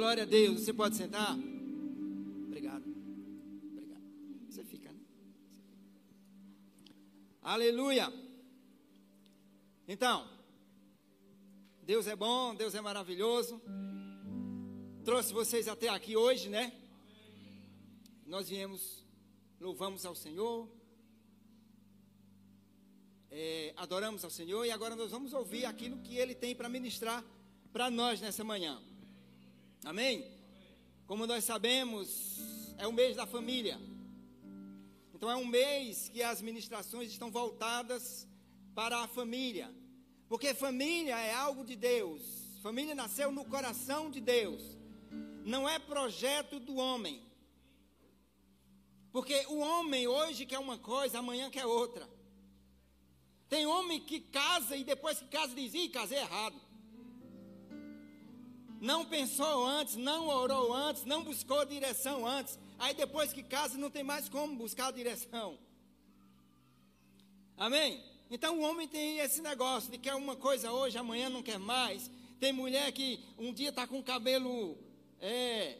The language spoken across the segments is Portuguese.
Glória a Deus. Você pode sentar? Obrigado. Obrigado. Você fica, né? Aleluia. Então, Deus é bom, Deus é maravilhoso. Trouxe vocês até aqui hoje, né? Nós viemos, louvamos ao Senhor, é, adoramos ao Senhor e agora nós vamos ouvir aquilo que Ele tem para ministrar para nós nessa manhã. Amém? Como nós sabemos, é o mês da família. Então é um mês que as ministrações estão voltadas para a família. Porque família é algo de Deus. Família nasceu no coração de Deus. Não é projeto do homem. Porque o homem hoje quer uma coisa, amanhã quer outra. Tem homem que casa e depois que casa diz: Ih, casei errado. Não pensou antes, não orou antes, não buscou direção antes. Aí depois que casa não tem mais como buscar direção. Amém? Então o homem tem esse negócio de quer uma coisa hoje, amanhã não quer mais. Tem mulher que um dia está com cabelo, é,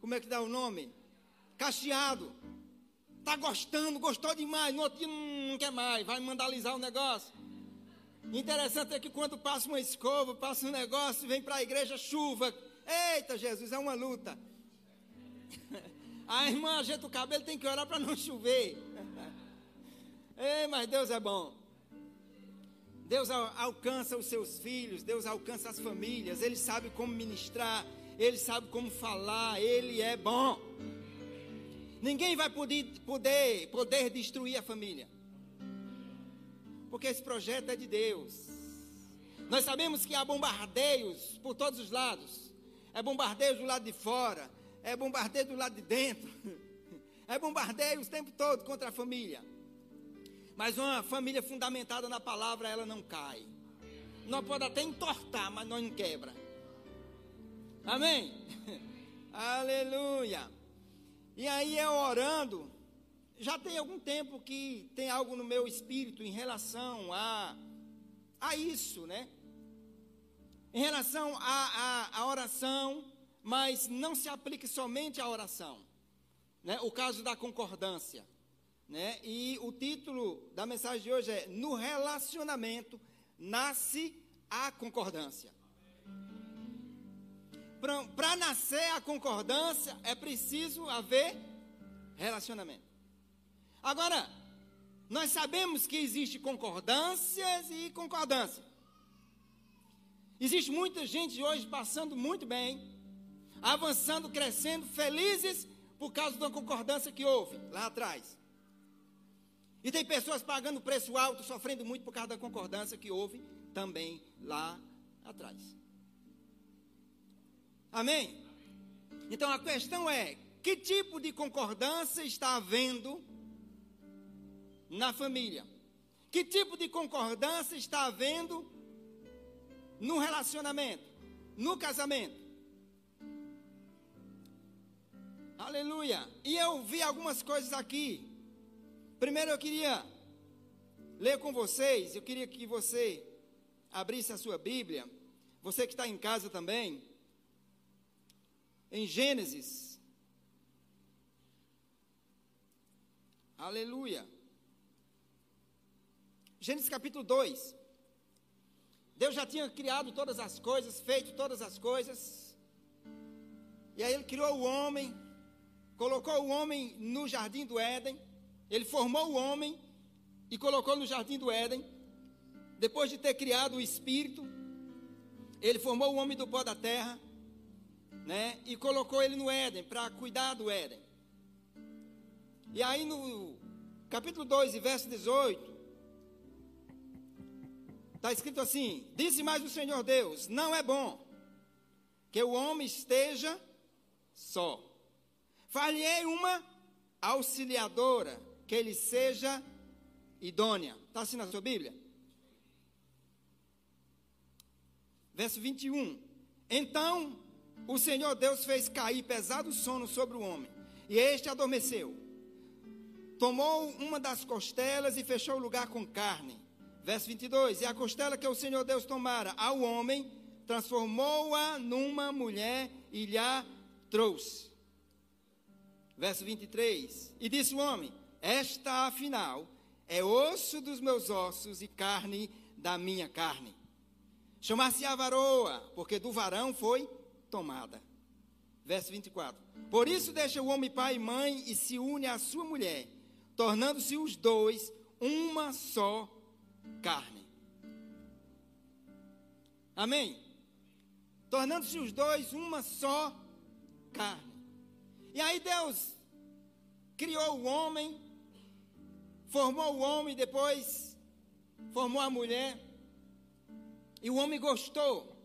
como é que dá o nome? Cacheado. Está gostando, gostou demais, no outro dia não quer mais, vai mandalizar o negócio. Interessante é que quando passa uma escova, passa um negócio, vem para a igreja chuva. Eita Jesus, é uma luta. A irmã ajeita o cabelo, tem que orar para não chover. Ei, mas Deus é bom. Deus alcança os seus filhos, Deus alcança as famílias, Ele sabe como ministrar, Ele sabe como falar, Ele é bom. Ninguém vai poder, poder, poder destruir a família. Porque esse projeto é de Deus. Nós sabemos que há bombardeios por todos os lados. É bombardeio do lado de fora, é bombardeio do lado de dentro. É bombardeio o tempo todo contra a família. Mas uma família fundamentada na palavra, ela não cai. Nós pode até entortar, mas não quebra. Amém? Aleluia. E aí eu orando, já tem algum tempo que tem algo no meu espírito em relação a, a isso, né? Em relação à oração, mas não se aplique somente à oração. Né? O caso da concordância. Né? E o título da mensagem de hoje é: No relacionamento nasce a concordância. Para nascer a concordância é preciso haver relacionamento. Agora, nós sabemos que existe concordâncias e concordância. Existe muita gente hoje passando muito bem, avançando, crescendo, felizes por causa da concordância que houve lá atrás. E tem pessoas pagando preço alto, sofrendo muito por causa da concordância que houve também lá atrás. Amém? Então a questão é: que tipo de concordância está havendo na família? Que tipo de concordância está havendo no relacionamento, no casamento? Aleluia! E eu vi algumas coisas aqui Primeiro eu queria ler com vocês, eu queria que você abrisse a sua Bíblia, você que está em casa também, em Gênesis. Aleluia. Gênesis capítulo 2. Deus já tinha criado todas as coisas, feito todas as coisas. E aí ele criou o homem, colocou o homem no jardim do Éden. Ele formou o homem e colocou no jardim do Éden. Depois de ter criado o espírito, ele formou o homem do pó da terra, né? E colocou ele no Éden para cuidar do Éden. E aí no capítulo 2 e verso 18, está escrito assim: Disse mais o Senhor Deus: Não é bom que o homem esteja só. Falhei uma auxiliadora que ele seja idônea. Está assim na sua Bíblia? Verso 21. Então o Senhor Deus fez cair pesado sono sobre o homem, e este adormeceu. Tomou uma das costelas e fechou o lugar com carne. Verso 22. E a costela que o Senhor Deus tomara ao homem, transformou-a numa mulher e lhe trouxe. Verso 23. E disse o homem: Esta, afinal, é osso dos meus ossos e carne da minha carne. Chamar-se-á varoa, porque do varão foi tomada. Verso 24. Por isso deixa o homem pai e mãe e se une à sua mulher, tornando-se os dois uma só carne. Amém? Tornando-se os dois uma só carne. E aí Deus criou o homem, formou o homem, depois formou a mulher. E o homem gostou,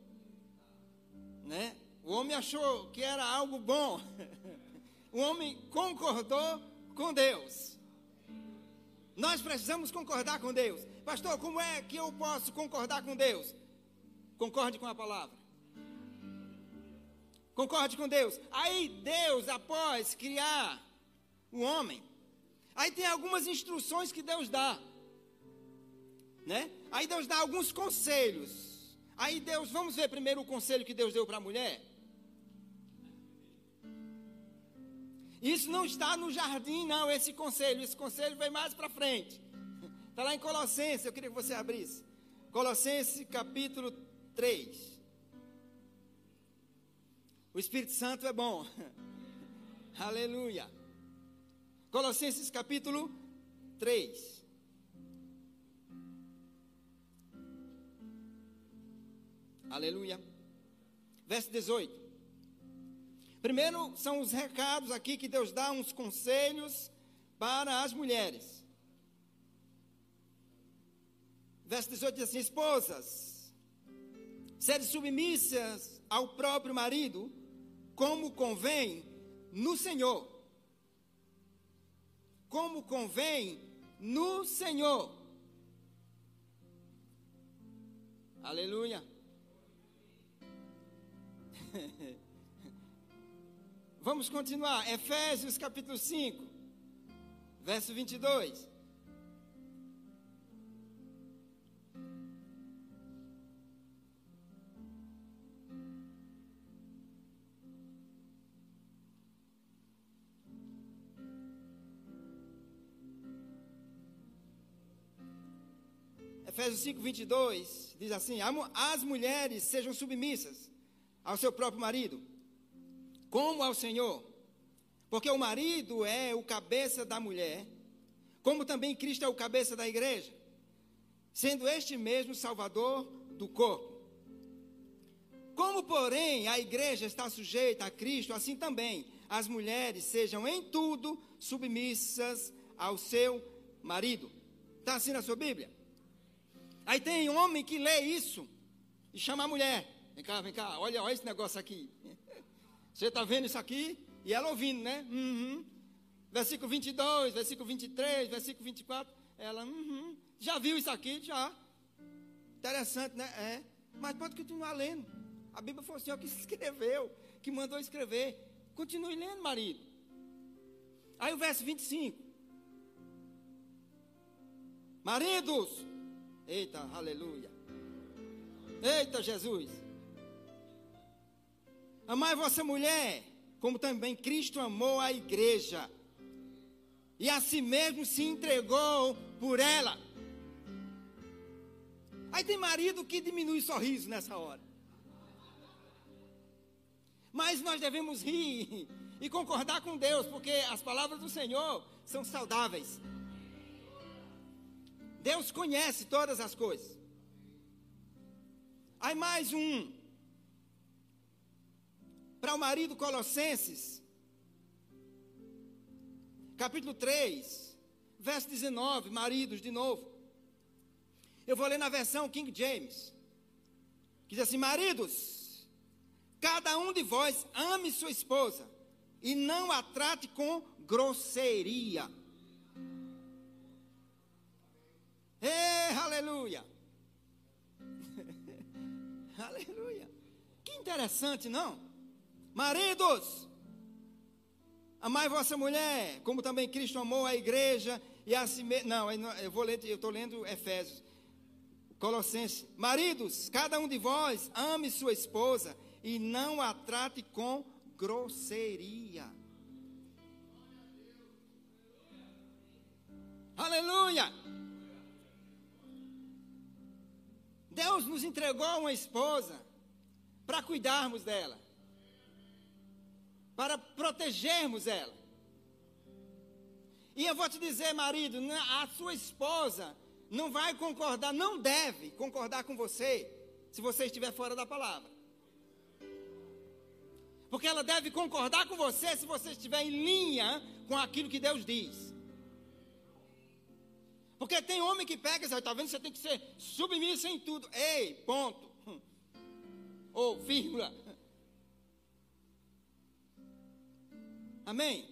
né? O homem achou que era algo bom. O homem concordou com Deus. Nós precisamos concordar com Deus. Pastor, como é que eu posso concordar com Deus? Concorde com a palavra. Concorde com Deus. Aí Deus, após criar o homem, aí tem algumas instruções que Deus dá. Né? Aí Deus dá alguns conselhos. Aí Deus, vamos ver primeiro o conselho que Deus deu para a mulher. Isso não está no jardim, não, esse conselho. Esse conselho vem mais para frente. Está lá em Colossenses, eu queria que você abrisse. Colossenses capítulo 3. O Espírito Santo é bom. Aleluia. Colossenses capítulo 3. Aleluia. Verso 18. Primeiro são os recados aqui que Deus dá, uns conselhos para as mulheres. Verso 18 diz assim: Esposas, sede submissas ao próprio marido, como convém no Senhor. Como convém no Senhor. Aleluia. Vamos continuar. Efésios capítulo 5, verso 22. Efésios 5, 22 diz assim: As mulheres sejam submissas ao seu próprio marido como ao Senhor. Porque o marido é o cabeça da mulher, como também Cristo é o cabeça da igreja, sendo este mesmo Salvador do corpo. Como, porém, a igreja está sujeita a Cristo, assim também as mulheres sejam em tudo submissas ao seu marido. Está assim na sua Bíblia? Aí tem homem que lê isso e chama a mulher. Vem cá, vem cá, olha, olha esse negócio aqui. Você está vendo isso aqui? E ela ouvindo, né? Uhum. Versículo 22, versículo 23, versículo 24. Ela, uhum. Já viu isso aqui? Já. Interessante, né? É. Mas pode continuar lendo. A Bíblia foi o Senhor que escreveu, que mandou escrever. Continue lendo, marido. Aí o verso 25. Maridos. Eita, aleluia. Eita, Jesus. Amai vossa mulher, como também Cristo amou a igreja, e a si mesmo se entregou por ela. Aí tem marido que diminui o sorriso nessa hora. Mas nós devemos rir e concordar com Deus, porque as palavras do Senhor são saudáveis. Deus conhece todas as coisas. Aí mais um para o marido Colossenses, capítulo 3, verso 19, maridos de novo. Eu vou ler na versão King James, que diz assim: Maridos, cada um de vós ame sua esposa e não a trate com grosseria. Ei, aleluia! aleluia! Que interessante, não? Maridos, amai vossa mulher, como também Cristo amou a igreja e a si mesmo. Não, eu vou ler, eu estou lendo Efésios. Colossenses. Maridos, cada um de vós ame sua esposa e não a trate com grosseria. Aleluia! Deus nos entregou uma esposa para cuidarmos dela, para protegermos ela. E eu vou te dizer, marido, a sua esposa não vai concordar, não deve concordar com você, se você estiver fora da palavra. Porque ela deve concordar com você se você estiver em linha com aquilo que Deus diz. Porque tem homem que pega está vendo, você tem que ser submisso em tudo. Ei, ponto. Ou vírgula. Amém?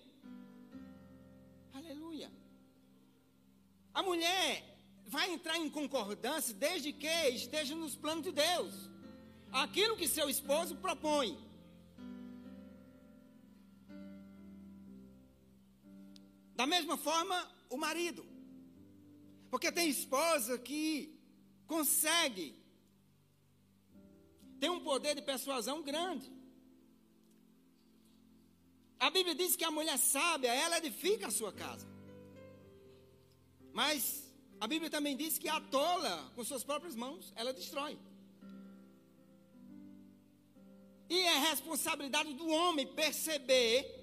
Aleluia. A mulher vai entrar em concordância desde que esteja nos planos de Deus. Aquilo que seu esposo propõe. Da mesma forma, o marido. Porque tem esposa que consegue ter um poder de persuasão grande. A Bíblia diz que a mulher sábia, ela edifica a sua casa. Mas a Bíblia também diz que a tola, com suas próprias mãos, ela destrói. E é responsabilidade do homem perceber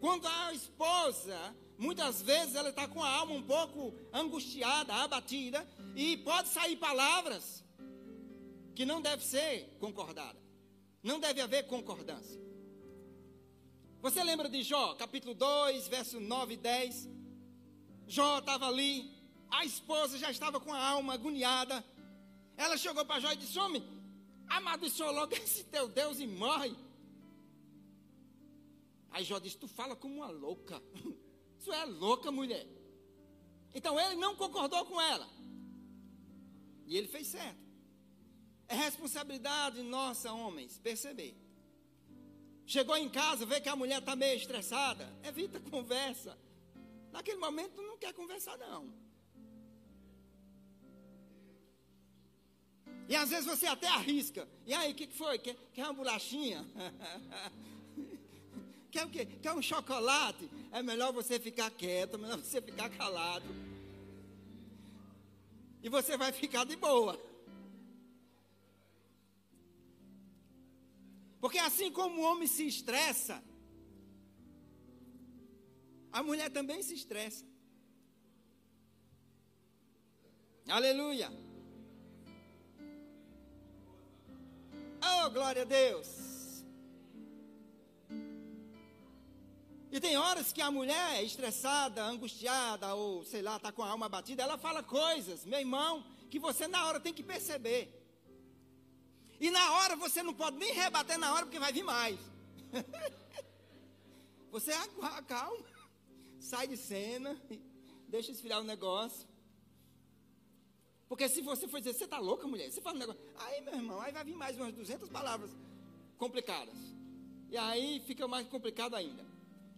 quando a esposa Muitas vezes ela está com a alma um pouco angustiada, abatida, e pode sair palavras que não deve ser concordada. Não deve haver concordância. Você lembra de Jó, capítulo 2, verso 9 e 10? Jó estava ali, a esposa já estava com a alma agoniada. Ela chegou para Jó e disse: Homem, amaldiçoa logo esse teu Deus e morre. Aí Jó disse: Tu fala como uma louca. Isso é louca, mulher. Então ele não concordou com ela. E ele fez certo. É responsabilidade nossa, homens, perceber. Chegou em casa, vê que a mulher está meio estressada, evita conversa. Naquele momento não quer conversar, não. E às vezes você até arrisca. E aí, o que, que foi? Quer, quer uma bolachinha? Quer o quê? Quer um chocolate? É melhor você ficar quieto, é melhor você ficar calado. E você vai ficar de boa. Porque assim como o homem se estressa, a mulher também se estressa. Aleluia. Oh, glória a Deus. E tem horas que a mulher é estressada, angustiada, ou sei lá, está com a alma batida, ela fala coisas, meu irmão, que você na hora tem que perceber. E na hora você não pode nem rebater na hora, porque vai vir mais. você acalma, sai de cena, deixa esfriar o negócio. Porque se você for dizer, você está louca, mulher? Você fala um negócio. Aí, meu irmão, aí vai vir mais umas 200 palavras complicadas. E aí fica mais complicado ainda.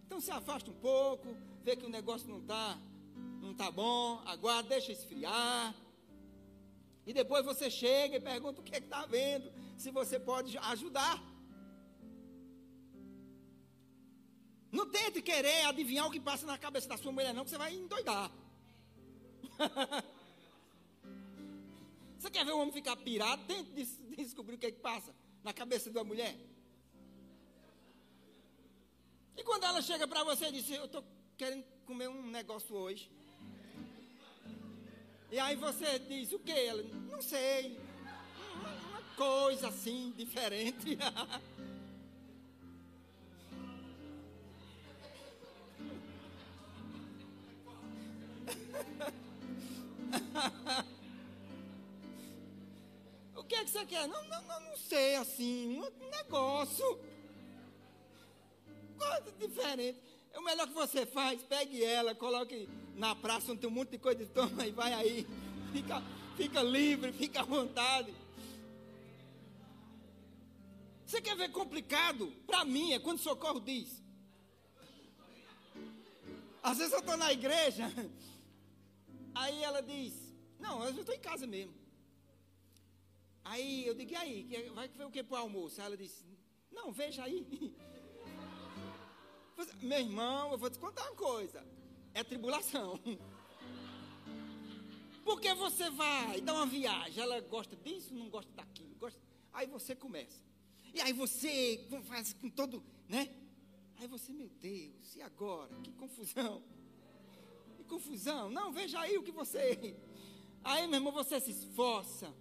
Então se afasta um pouco, vê que o negócio não está não tá bom, aguarda, deixa esfriar. E depois você chega e pergunta o que é está vendo, se você pode ajudar. Não tente querer adivinhar o que passa na cabeça da sua mulher, não, que você vai endoidar. você quer ver o homem ficar pirado? Tente descobrir o que é que passa na cabeça da mulher. Quando ela chega para você e diz, eu estou querendo comer um negócio hoje. E aí você diz, o que? Ela, não sei. Uma, uma coisa assim, diferente. o que é que você quer? Não, não, não, não sei, assim, um negócio coisa diferente. É o melhor que você faz, pegue ela, coloque na praça onde tem um monte de coisa, toma e vai aí. Fica, fica livre, fica à vontade. Você quer ver complicado? Para mim é quando socorro diz. Às vezes eu estou na igreja, aí ela diz, não, eu estou em casa mesmo. Aí eu digo, e aí, vai ver o que para o almoço? Aí ela disse, não, veja aí. Meu irmão, eu vou te contar uma coisa. É tribulação. Porque você vai dar uma viagem, ela gosta disso, não gosta daquilo, gosta. Aí você começa. E aí você faz com todo, né? Aí você, meu Deus, e agora? Que confusão. Que confusão. Não, veja aí o que você. Aí, meu irmão, você se esforça.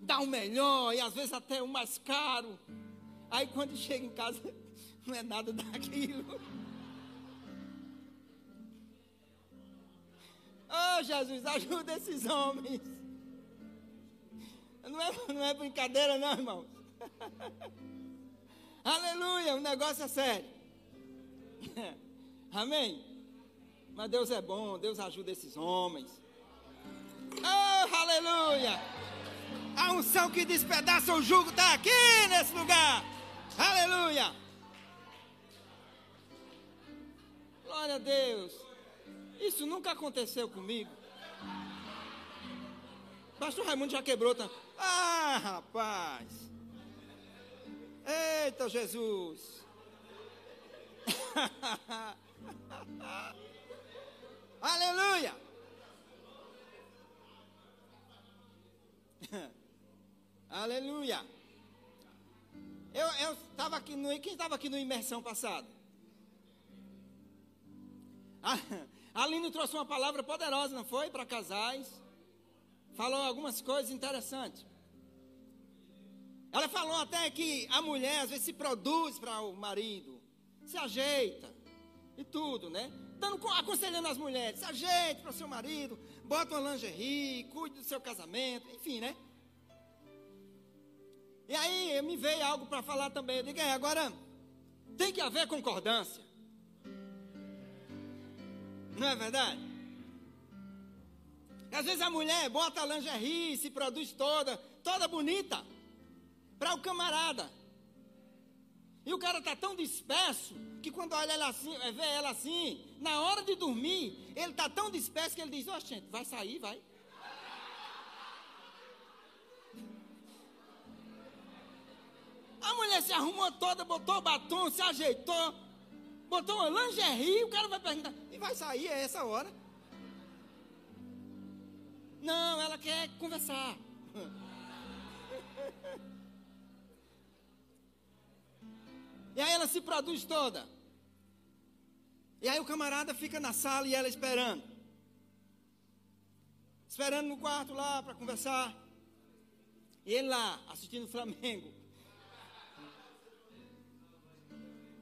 Dá o melhor e às vezes até o mais caro. Aí quando chega em casa, não é nada daquilo. Oh, Jesus, ajuda esses homens. Não é, não é brincadeira, não, irmãos. Aleluia, o negócio é sério. Amém? Mas Deus é bom, Deus ajuda esses homens. Oh, aleluia! A unção que despedaça o jugo está aqui nesse lugar. Aleluia! Glória a Deus. Isso nunca aconteceu comigo. Pastor Raimundo já quebrou. Tá? Ah, rapaz. Eita, Jesus. Aleluia. Aleluia. Eu estava aqui no. Quem estava aqui no imersão passado? A Aline trouxe uma palavra poderosa, não foi? Para casais. Falou algumas coisas interessantes. Ela falou até que a mulher às vezes se produz para o marido, se ajeita e tudo, né? Dando, aconselhando as mulheres, se ajeite para o seu marido, bota uma lingerie, cuide do seu casamento, enfim, né? E aí me veio algo para falar também. Eu digo, é, agora tem que haver concordância. Não é verdade? Às vezes a mulher bota a lingerie, se produz toda, toda bonita, para o camarada. E o cara está tão disperso que quando olha ela assim, é, vê ela assim, na hora de dormir, ele está tão disperso que ele diz, ó, oh, gente, vai sair, vai. A mulher se arrumou toda, botou batom, se ajeitou, botou uma lingerie, o cara vai perguntar, e vai sair a essa hora? Não, ela quer conversar. E aí ela se produz toda. E aí o camarada fica na sala e ela esperando. Esperando no quarto lá para conversar. E ele lá, assistindo o Flamengo.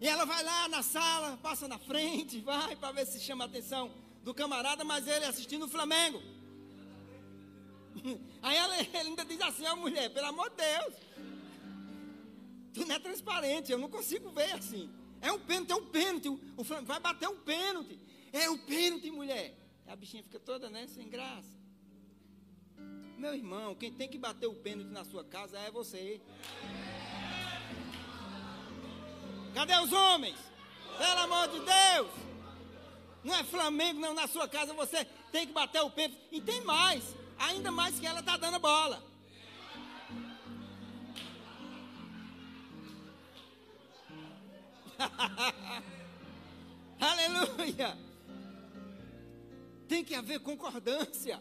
E ela vai lá na sala, passa na frente, vai para ver se chama a atenção do camarada, mas ele assistindo o Flamengo. Aí ela, ele ainda diz assim: a mulher, pelo amor de Deus, tu não é transparente, eu não consigo ver assim. É um pênalti, é um pênalti, o Flamengo vai bater um pênalti. É um pênalti, mulher. A bichinha fica toda, né, sem graça. Meu irmão, quem tem que bater o pênalti na sua casa é você. Cadê os homens? Pelo amor de Deus! Não é Flamengo, não. Na sua casa você tem que bater o pênalti. E tem mais. Ainda mais que ela está dando bola. Aleluia! Tem que haver concordância.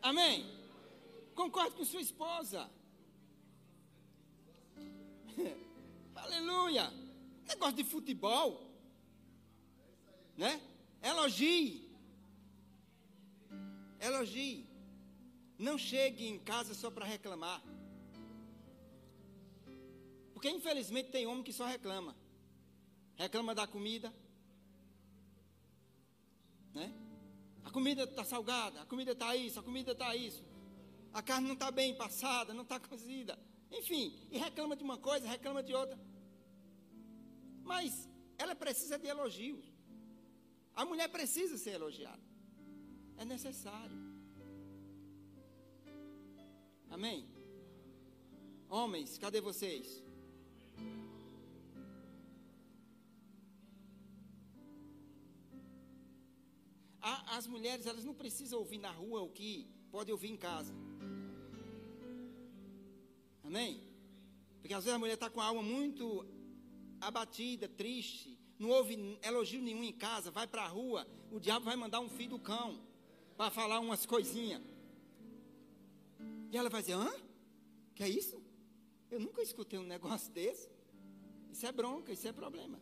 Amém? Concorde com sua esposa. Aleluia. Negócio de futebol. Né? Elogie. Elogie. Não chegue em casa só para reclamar. Porque infelizmente tem homem que só reclama. Reclama da comida. Né? A comida está salgada, a comida está isso, a comida está isso. A carne não está bem passada, não está cozida. Enfim, e reclama de uma coisa, reclama de outra. Mas ela precisa de elogios. A mulher precisa ser elogiada. É necessário. Amém? Homens, cadê vocês? As mulheres, elas não precisam ouvir na rua o que pode ouvir em casa. Amém? Porque às vezes a mulher está com a alma muito abatida, triste, não houve elogio nenhum em casa, vai para a rua, o diabo vai mandar um filho do cão para falar umas coisinhas. E ela vai dizer: hã? Que é isso? Eu nunca escutei um negócio desse. Isso é bronca, isso é problema.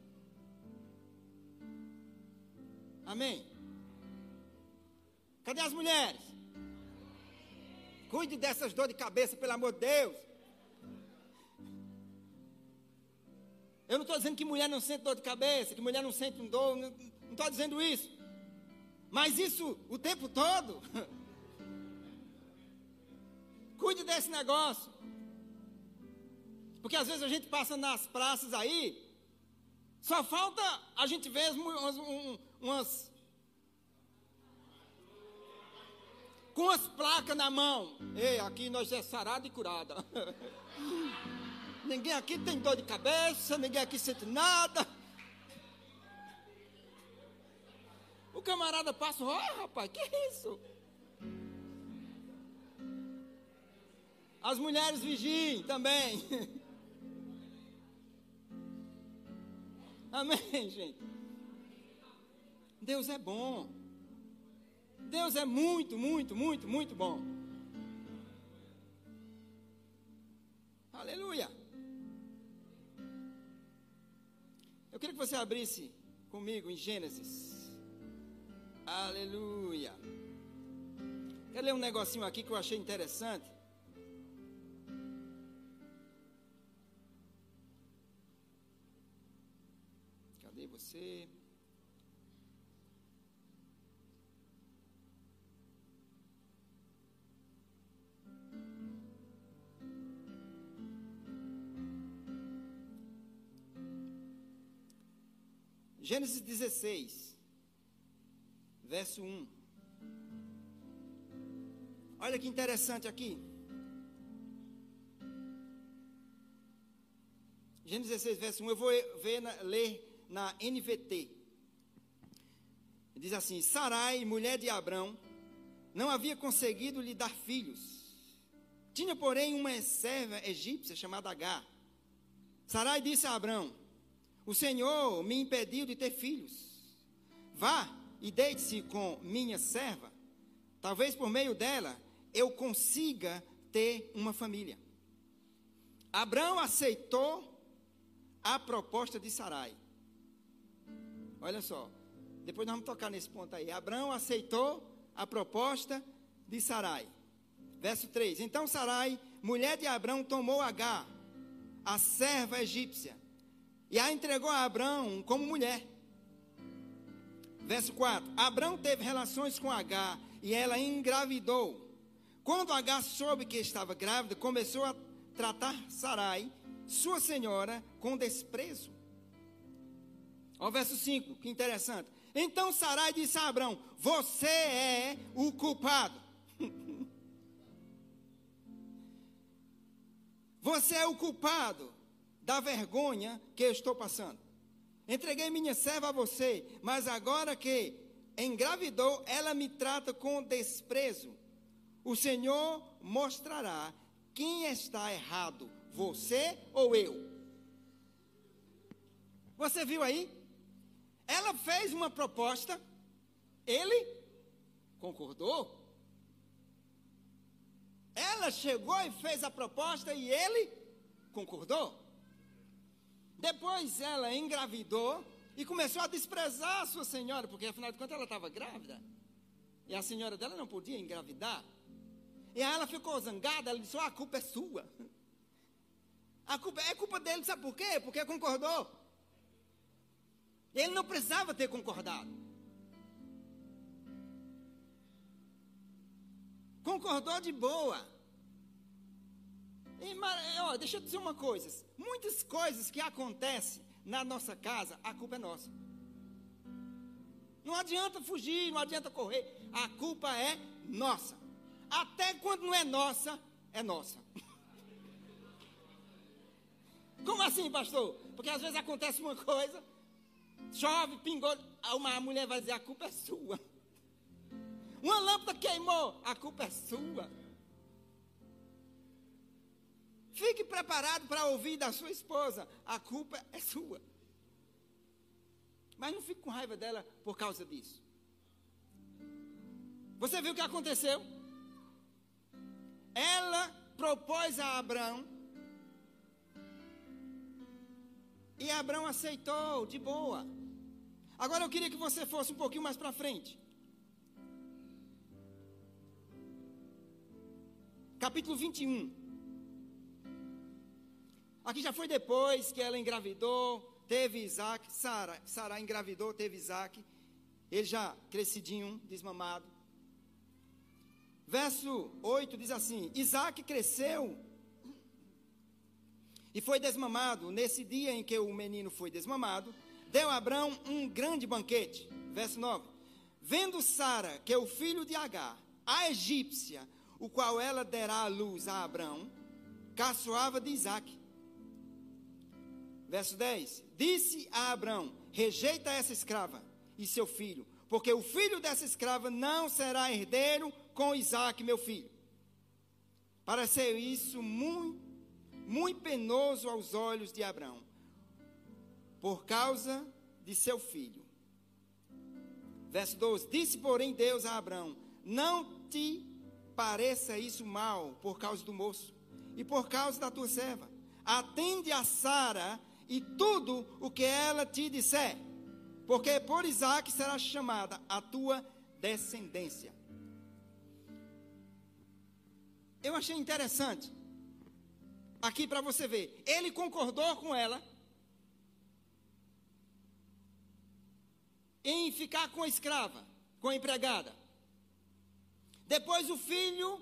Amém? Cadê as mulheres? Cuide dessas dores de cabeça, pelo amor de Deus. Eu não estou dizendo que mulher não sente dor de cabeça, que mulher não sente dor, não estou dizendo isso. Mas isso o tempo todo. Cuide desse negócio. Porque às vezes a gente passa nas praças aí, só falta a gente ver umas, umas com umas placas na mão. Ei, aqui nós é sarada e curada. ninguém aqui tem dor de cabeça, ninguém aqui sente nada. O camarada passa, ó oh, rapaz, que é isso? As mulheres vigiem também. Amém, gente? Deus é bom. Deus é muito, muito, muito, muito bom. Aleluia. Eu queria que você abrisse comigo em Gênesis. Aleluia. Quero ler um negocinho aqui que eu achei interessante. Cadê você? Gênesis 16, verso 1. Olha que interessante aqui. Gênesis 16, verso 1. Eu vou ver, ler na NVT. Diz assim: Sarai, mulher de Abrão, não havia conseguido lhe dar filhos. Tinha, porém, uma serva egípcia chamada Agar. Sarai disse a Abrão: o Senhor me impediu de ter filhos. Vá e deite-se com minha serva. Talvez por meio dela eu consiga ter uma família. Abraão aceitou a proposta de Sarai. Olha só, depois nós vamos tocar nesse ponto aí. Abraão aceitou a proposta de Sarai. Verso 3: Então Sarai, mulher de Abraão, tomou Agar, a serva egípcia, e a entregou a Abraão como mulher. Verso 4: Abraão teve relações com Agar e ela engravidou. Quando Agar soube que estava grávida, começou a tratar Sarai, sua senhora, com desprezo. Ó, verso 5, que interessante. Então Sarai disse a Abraão: Você é o culpado. Você é o culpado da vergonha que estou passando. Entreguei minha serva a você, mas agora que engravidou, ela me trata com desprezo. O Senhor mostrará quem está errado, você ou eu. Você viu aí? Ela fez uma proposta, ele concordou. Ela chegou e fez a proposta e ele concordou. Depois ela engravidou e começou a desprezar a sua senhora, porque afinal de contas ela estava grávida. E a senhora dela não podia engravidar. E aí ela ficou zangada, ela disse: oh, a culpa é sua. A culpa é culpa dele, sabe por quê? Porque concordou. Ele não precisava ter concordado. Concordou de boa. E, ó, deixa eu dizer uma coisa: muitas coisas que acontecem na nossa casa, a culpa é nossa. Não adianta fugir, não adianta correr, a culpa é nossa. Até quando não é nossa, é nossa. Como assim, pastor? Porque às vezes acontece uma coisa, chove, pingou, uma mulher vai dizer: a culpa é sua. Uma lâmpada queimou, a culpa é sua. Fique preparado para ouvir da sua esposa. A culpa é sua. Mas não fique com raiva dela por causa disso. Você viu o que aconteceu? Ela propôs a Abraão. E Abraão aceitou de boa. Agora eu queria que você fosse um pouquinho mais para frente. Capítulo 21. Aqui já foi depois que ela engravidou, teve Isaac, Sara, Sara engravidou, teve Isaac. Ele já crescidinho, desmamado. Verso 8 diz assim: Isaac cresceu e foi desmamado. Nesse dia em que o menino foi desmamado, deu a Abraão um grande banquete. Verso 9: Vendo Sara que o filho de Agar, a egípcia, o qual ela derá a luz a Abraão, caçoava de Isaac. Verso 10: Disse a Abraão: Rejeita essa escrava e seu filho, porque o filho dessa escrava não será herdeiro com Isaac, meu filho. Pareceu isso muito, muito penoso aos olhos de Abraão, por causa de seu filho. Verso 12: Disse, porém, Deus a Abraão: Não te pareça isso mal por causa do moço e por causa da tua serva. Atende a Sara e tudo o que ela te disser, porque por Isaac será chamada a tua descendência. Eu achei interessante, aqui para você ver, ele concordou com ela em ficar com a escrava, com a empregada. Depois o filho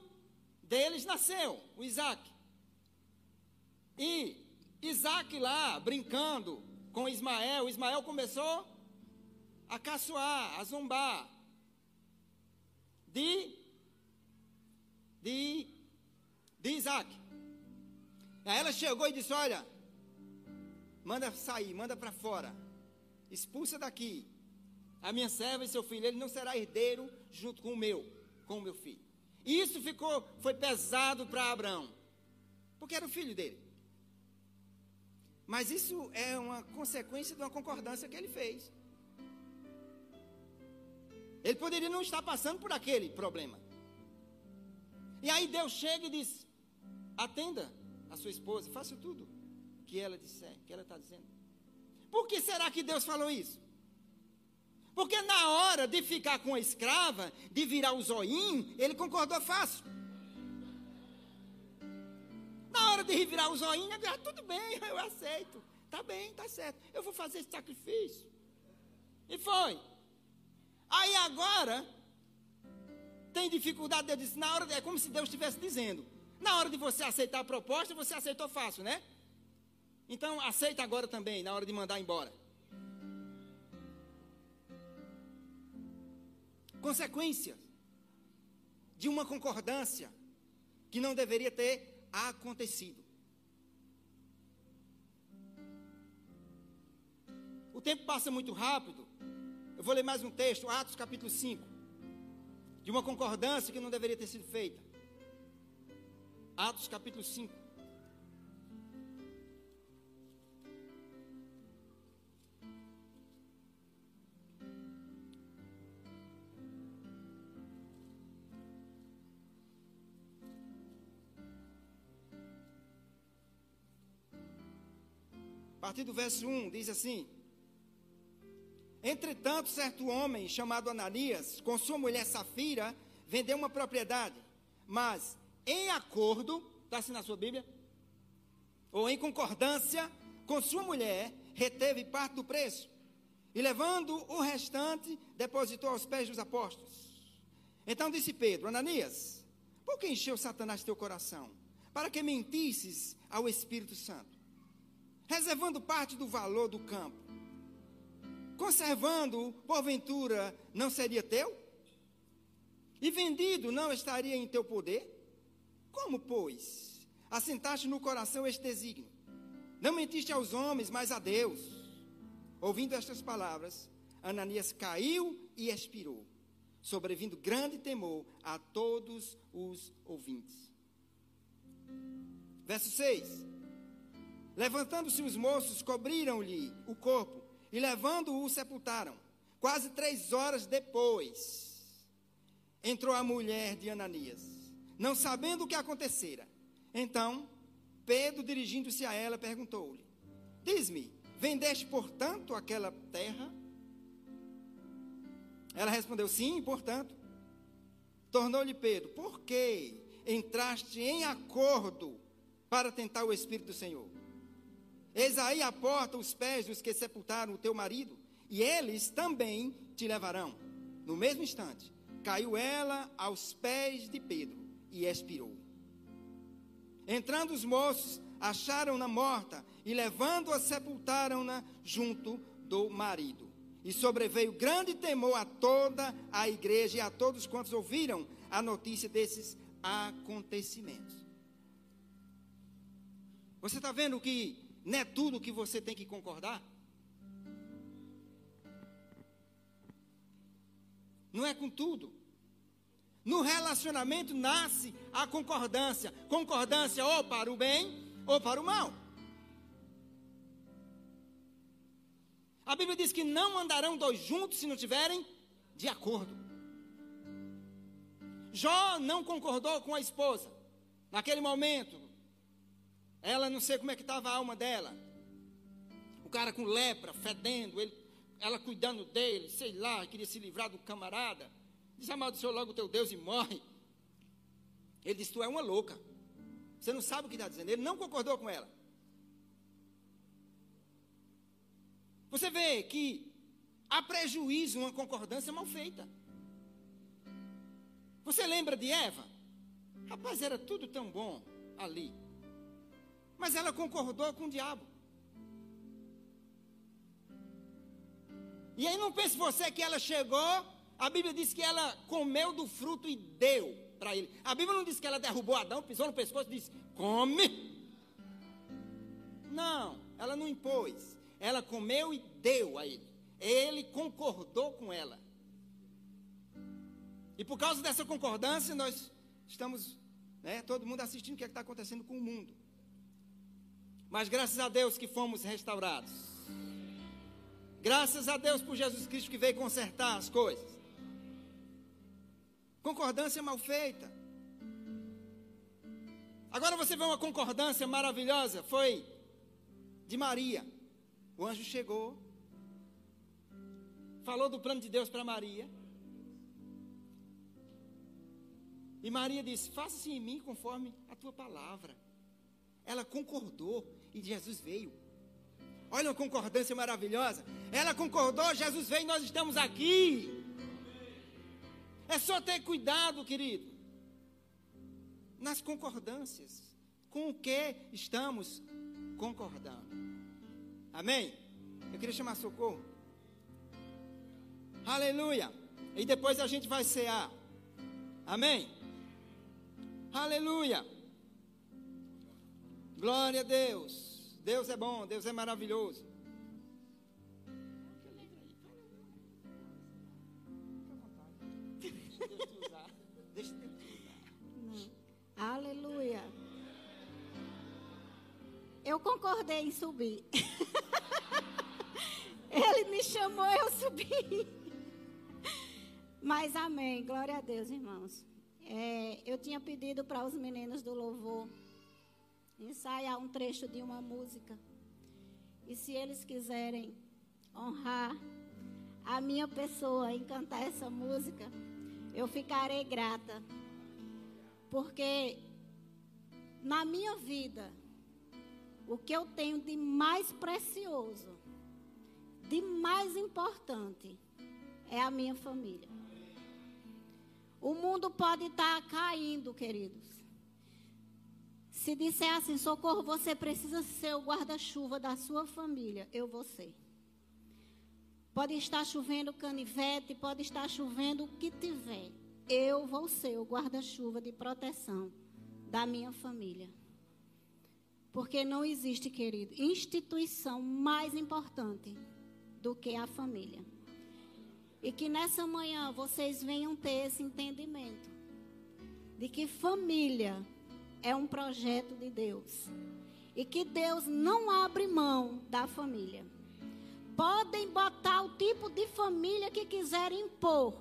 deles nasceu, o Isaac. E Isaac lá, brincando com Ismael, Ismael começou a caçoar, a zombar de, de, de Isaac. Aí ela chegou e disse: Olha, manda sair, manda para fora, expulsa daqui. A minha serva e seu filho, ele não será herdeiro junto com o meu com o meu filho. E isso ficou, foi pesado para Abraão, porque era o filho dele. Mas isso é uma consequência de uma concordância que ele fez. Ele poderia não estar passando por aquele problema. E aí Deus chega e diz: atenda a sua esposa, faça tudo que ela disser, que ela está dizendo. Por que será que Deus falou isso? Porque na hora de ficar com a escrava, de virar o zoinho, ele concordou fácil. De revirar o zoinho, ele ah, tudo bem, eu aceito. Tá bem, tá certo. Eu vou fazer esse sacrifício. E foi. Aí agora, tem dificuldade, eu disse, na hora, é como se Deus estivesse dizendo. Na hora de você aceitar a proposta, você aceitou fácil, né? Então aceita agora também, na hora de mandar embora. consequências de uma concordância que não deveria ter acontecido. O tempo passa muito rápido. Eu vou ler mais um texto, Atos capítulo 5, de uma concordância que não deveria ter sido feita. Atos capítulo 5. Partir do verso 1, diz assim: Entretanto, certo homem chamado Ananias, com sua mulher Safira, vendeu uma propriedade, mas em acordo, está assim na sua Bíblia? Ou em concordância com sua mulher, reteve parte do preço, e levando o restante, depositou aos pés dos apóstolos. Então disse Pedro: Ananias, por que encheu Satanás teu coração? Para que mentisses ao Espírito Santo? Reservando parte do valor do campo. Conservando, porventura, não seria teu? E vendido, não estaria em teu poder? Como, pois, assentaste no coração este desígnio? Não mentiste aos homens, mas a Deus. Ouvindo estas palavras, Ananias caiu e expirou, sobrevindo grande temor a todos os ouvintes. Verso 6. Levantando-se os moços, cobriram-lhe o corpo e, levando-o, sepultaram. Quase três horas depois, entrou a mulher de Ananias, não sabendo o que acontecera. Então, Pedro, dirigindo-se a ela, perguntou-lhe: Diz-me, vendeste, portanto, aquela terra? Ela respondeu: Sim, portanto. Tornou-lhe Pedro: Por que entraste em acordo para tentar o Espírito do Senhor? Eis aí a porta os pés dos que sepultaram o teu marido, e eles também te levarão. No mesmo instante, caiu ela aos pés de Pedro e expirou. Entrando os moços, acharam-na morta e, levando-a, sepultaram-na junto do marido. E sobreveio grande temor a toda a igreja e a todos quantos ouviram a notícia desses acontecimentos. Você está vendo que não é tudo que você tem que concordar? Não é com tudo. No relacionamento nasce a concordância. Concordância ou para o bem ou para o mal. A Bíblia diz que não andarão dois juntos se não tiverem de acordo. Jó não concordou com a esposa. Naquele momento, ela não sei como é que estava a alma dela. O cara com lepra, fedendo, ele, ela cuidando dele, sei lá, queria se livrar do camarada. Diz, amaldiçoa logo o teu Deus e morre. Ele disse, tu é uma louca. Você não sabe o que está dizendo. Ele não concordou com ela. Você vê que há prejuízo uma concordância mal feita. Você lembra de Eva? Rapaz, era tudo tão bom ali. Mas ela concordou com o diabo. E aí não pense você que ela chegou, a Bíblia diz que ela comeu do fruto e deu para ele. A Bíblia não diz que ela derrubou Adão, pisou no pescoço e disse: "Come". Não, ela não impôs. Ela comeu e deu a ele. Ele concordou com ela. E por causa dessa concordância, nós estamos, né, todo mundo assistindo o que é está acontecendo com o mundo. Mas graças a Deus que fomos restaurados. Graças a Deus por Jesus Cristo que veio consertar as coisas. Concordância mal feita. Agora você vê uma concordância maravilhosa. Foi de Maria. O anjo chegou. Falou do plano de Deus para Maria. E Maria disse: Faça-se em mim conforme a tua palavra. Ela concordou e Jesus veio. Olha uma concordância maravilhosa. Ela concordou, Jesus veio e nós estamos aqui. É só ter cuidado, querido, nas concordâncias. Com o que estamos concordando. Amém? Eu queria chamar socorro. Aleluia. E depois a gente vai cear. Amém? Aleluia. Glória a Deus. Deus é bom, Deus é maravilhoso. Aleluia. Eu concordei em subir. Ele me chamou, eu subi. Mas amém, glória a Deus, irmãos. É, eu tinha pedido para os meninos do louvor ensaiar um trecho de uma música. E se eles quiserem honrar a minha pessoa em cantar essa música, eu ficarei grata. Porque na minha vida, o que eu tenho de mais precioso, de mais importante, é a minha família. O mundo pode estar caindo, queridos. Se disser assim, socorro, você precisa ser o guarda-chuva da sua família, eu vou ser. Pode estar chovendo canivete, pode estar chovendo o que tiver. Eu vou ser o guarda-chuva de proteção da minha família. Porque não existe, querido, instituição mais importante do que a família. E que nessa manhã vocês venham ter esse entendimento de que família é um projeto de Deus. E que Deus não abre mão da família. Podem botar o tipo de família que quiserem impor,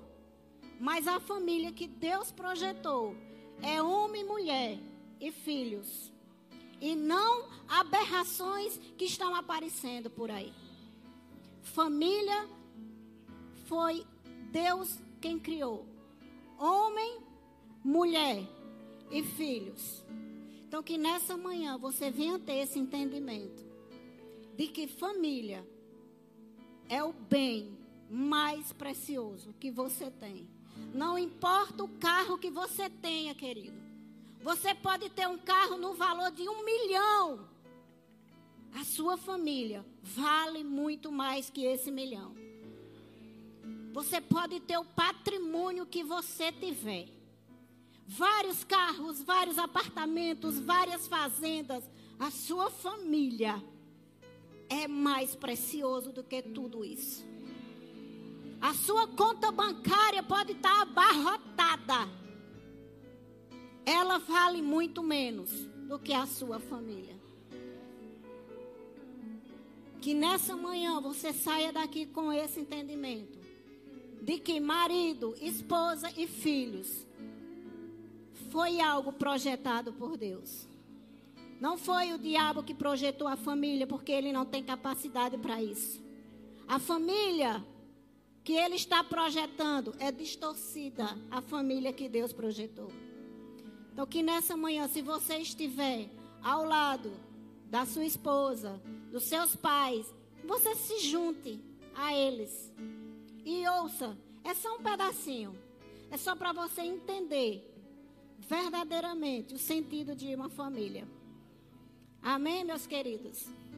mas a família que Deus projetou é homem, mulher e filhos. E não aberrações que estão aparecendo por aí. Família foi Deus quem criou. Homem, mulher e filhos. Então, que nessa manhã você venha ter esse entendimento de que família é o bem mais precioso que você tem. Não importa o carro que você tenha, querido. Você pode ter um carro no valor de um milhão. A sua família vale muito mais que esse milhão. Você pode ter o patrimônio que você tiver vários carros, vários apartamentos, várias fazendas, a sua família é mais precioso do que tudo isso. A sua conta bancária pode estar abarrotada. Ela vale muito menos do que a sua família. Que nessa manhã você saia daqui com esse entendimento de que marido, esposa e filhos foi algo projetado por Deus. Não foi o diabo que projetou a família, porque ele não tem capacidade para isso. A família que ele está projetando é distorcida a família que Deus projetou. Então, que nessa manhã, se você estiver ao lado da sua esposa, dos seus pais, você se junte a eles e ouça. É só um pedacinho. É só para você entender verdadeiramente o sentido de uma família. Amém, meus queridos?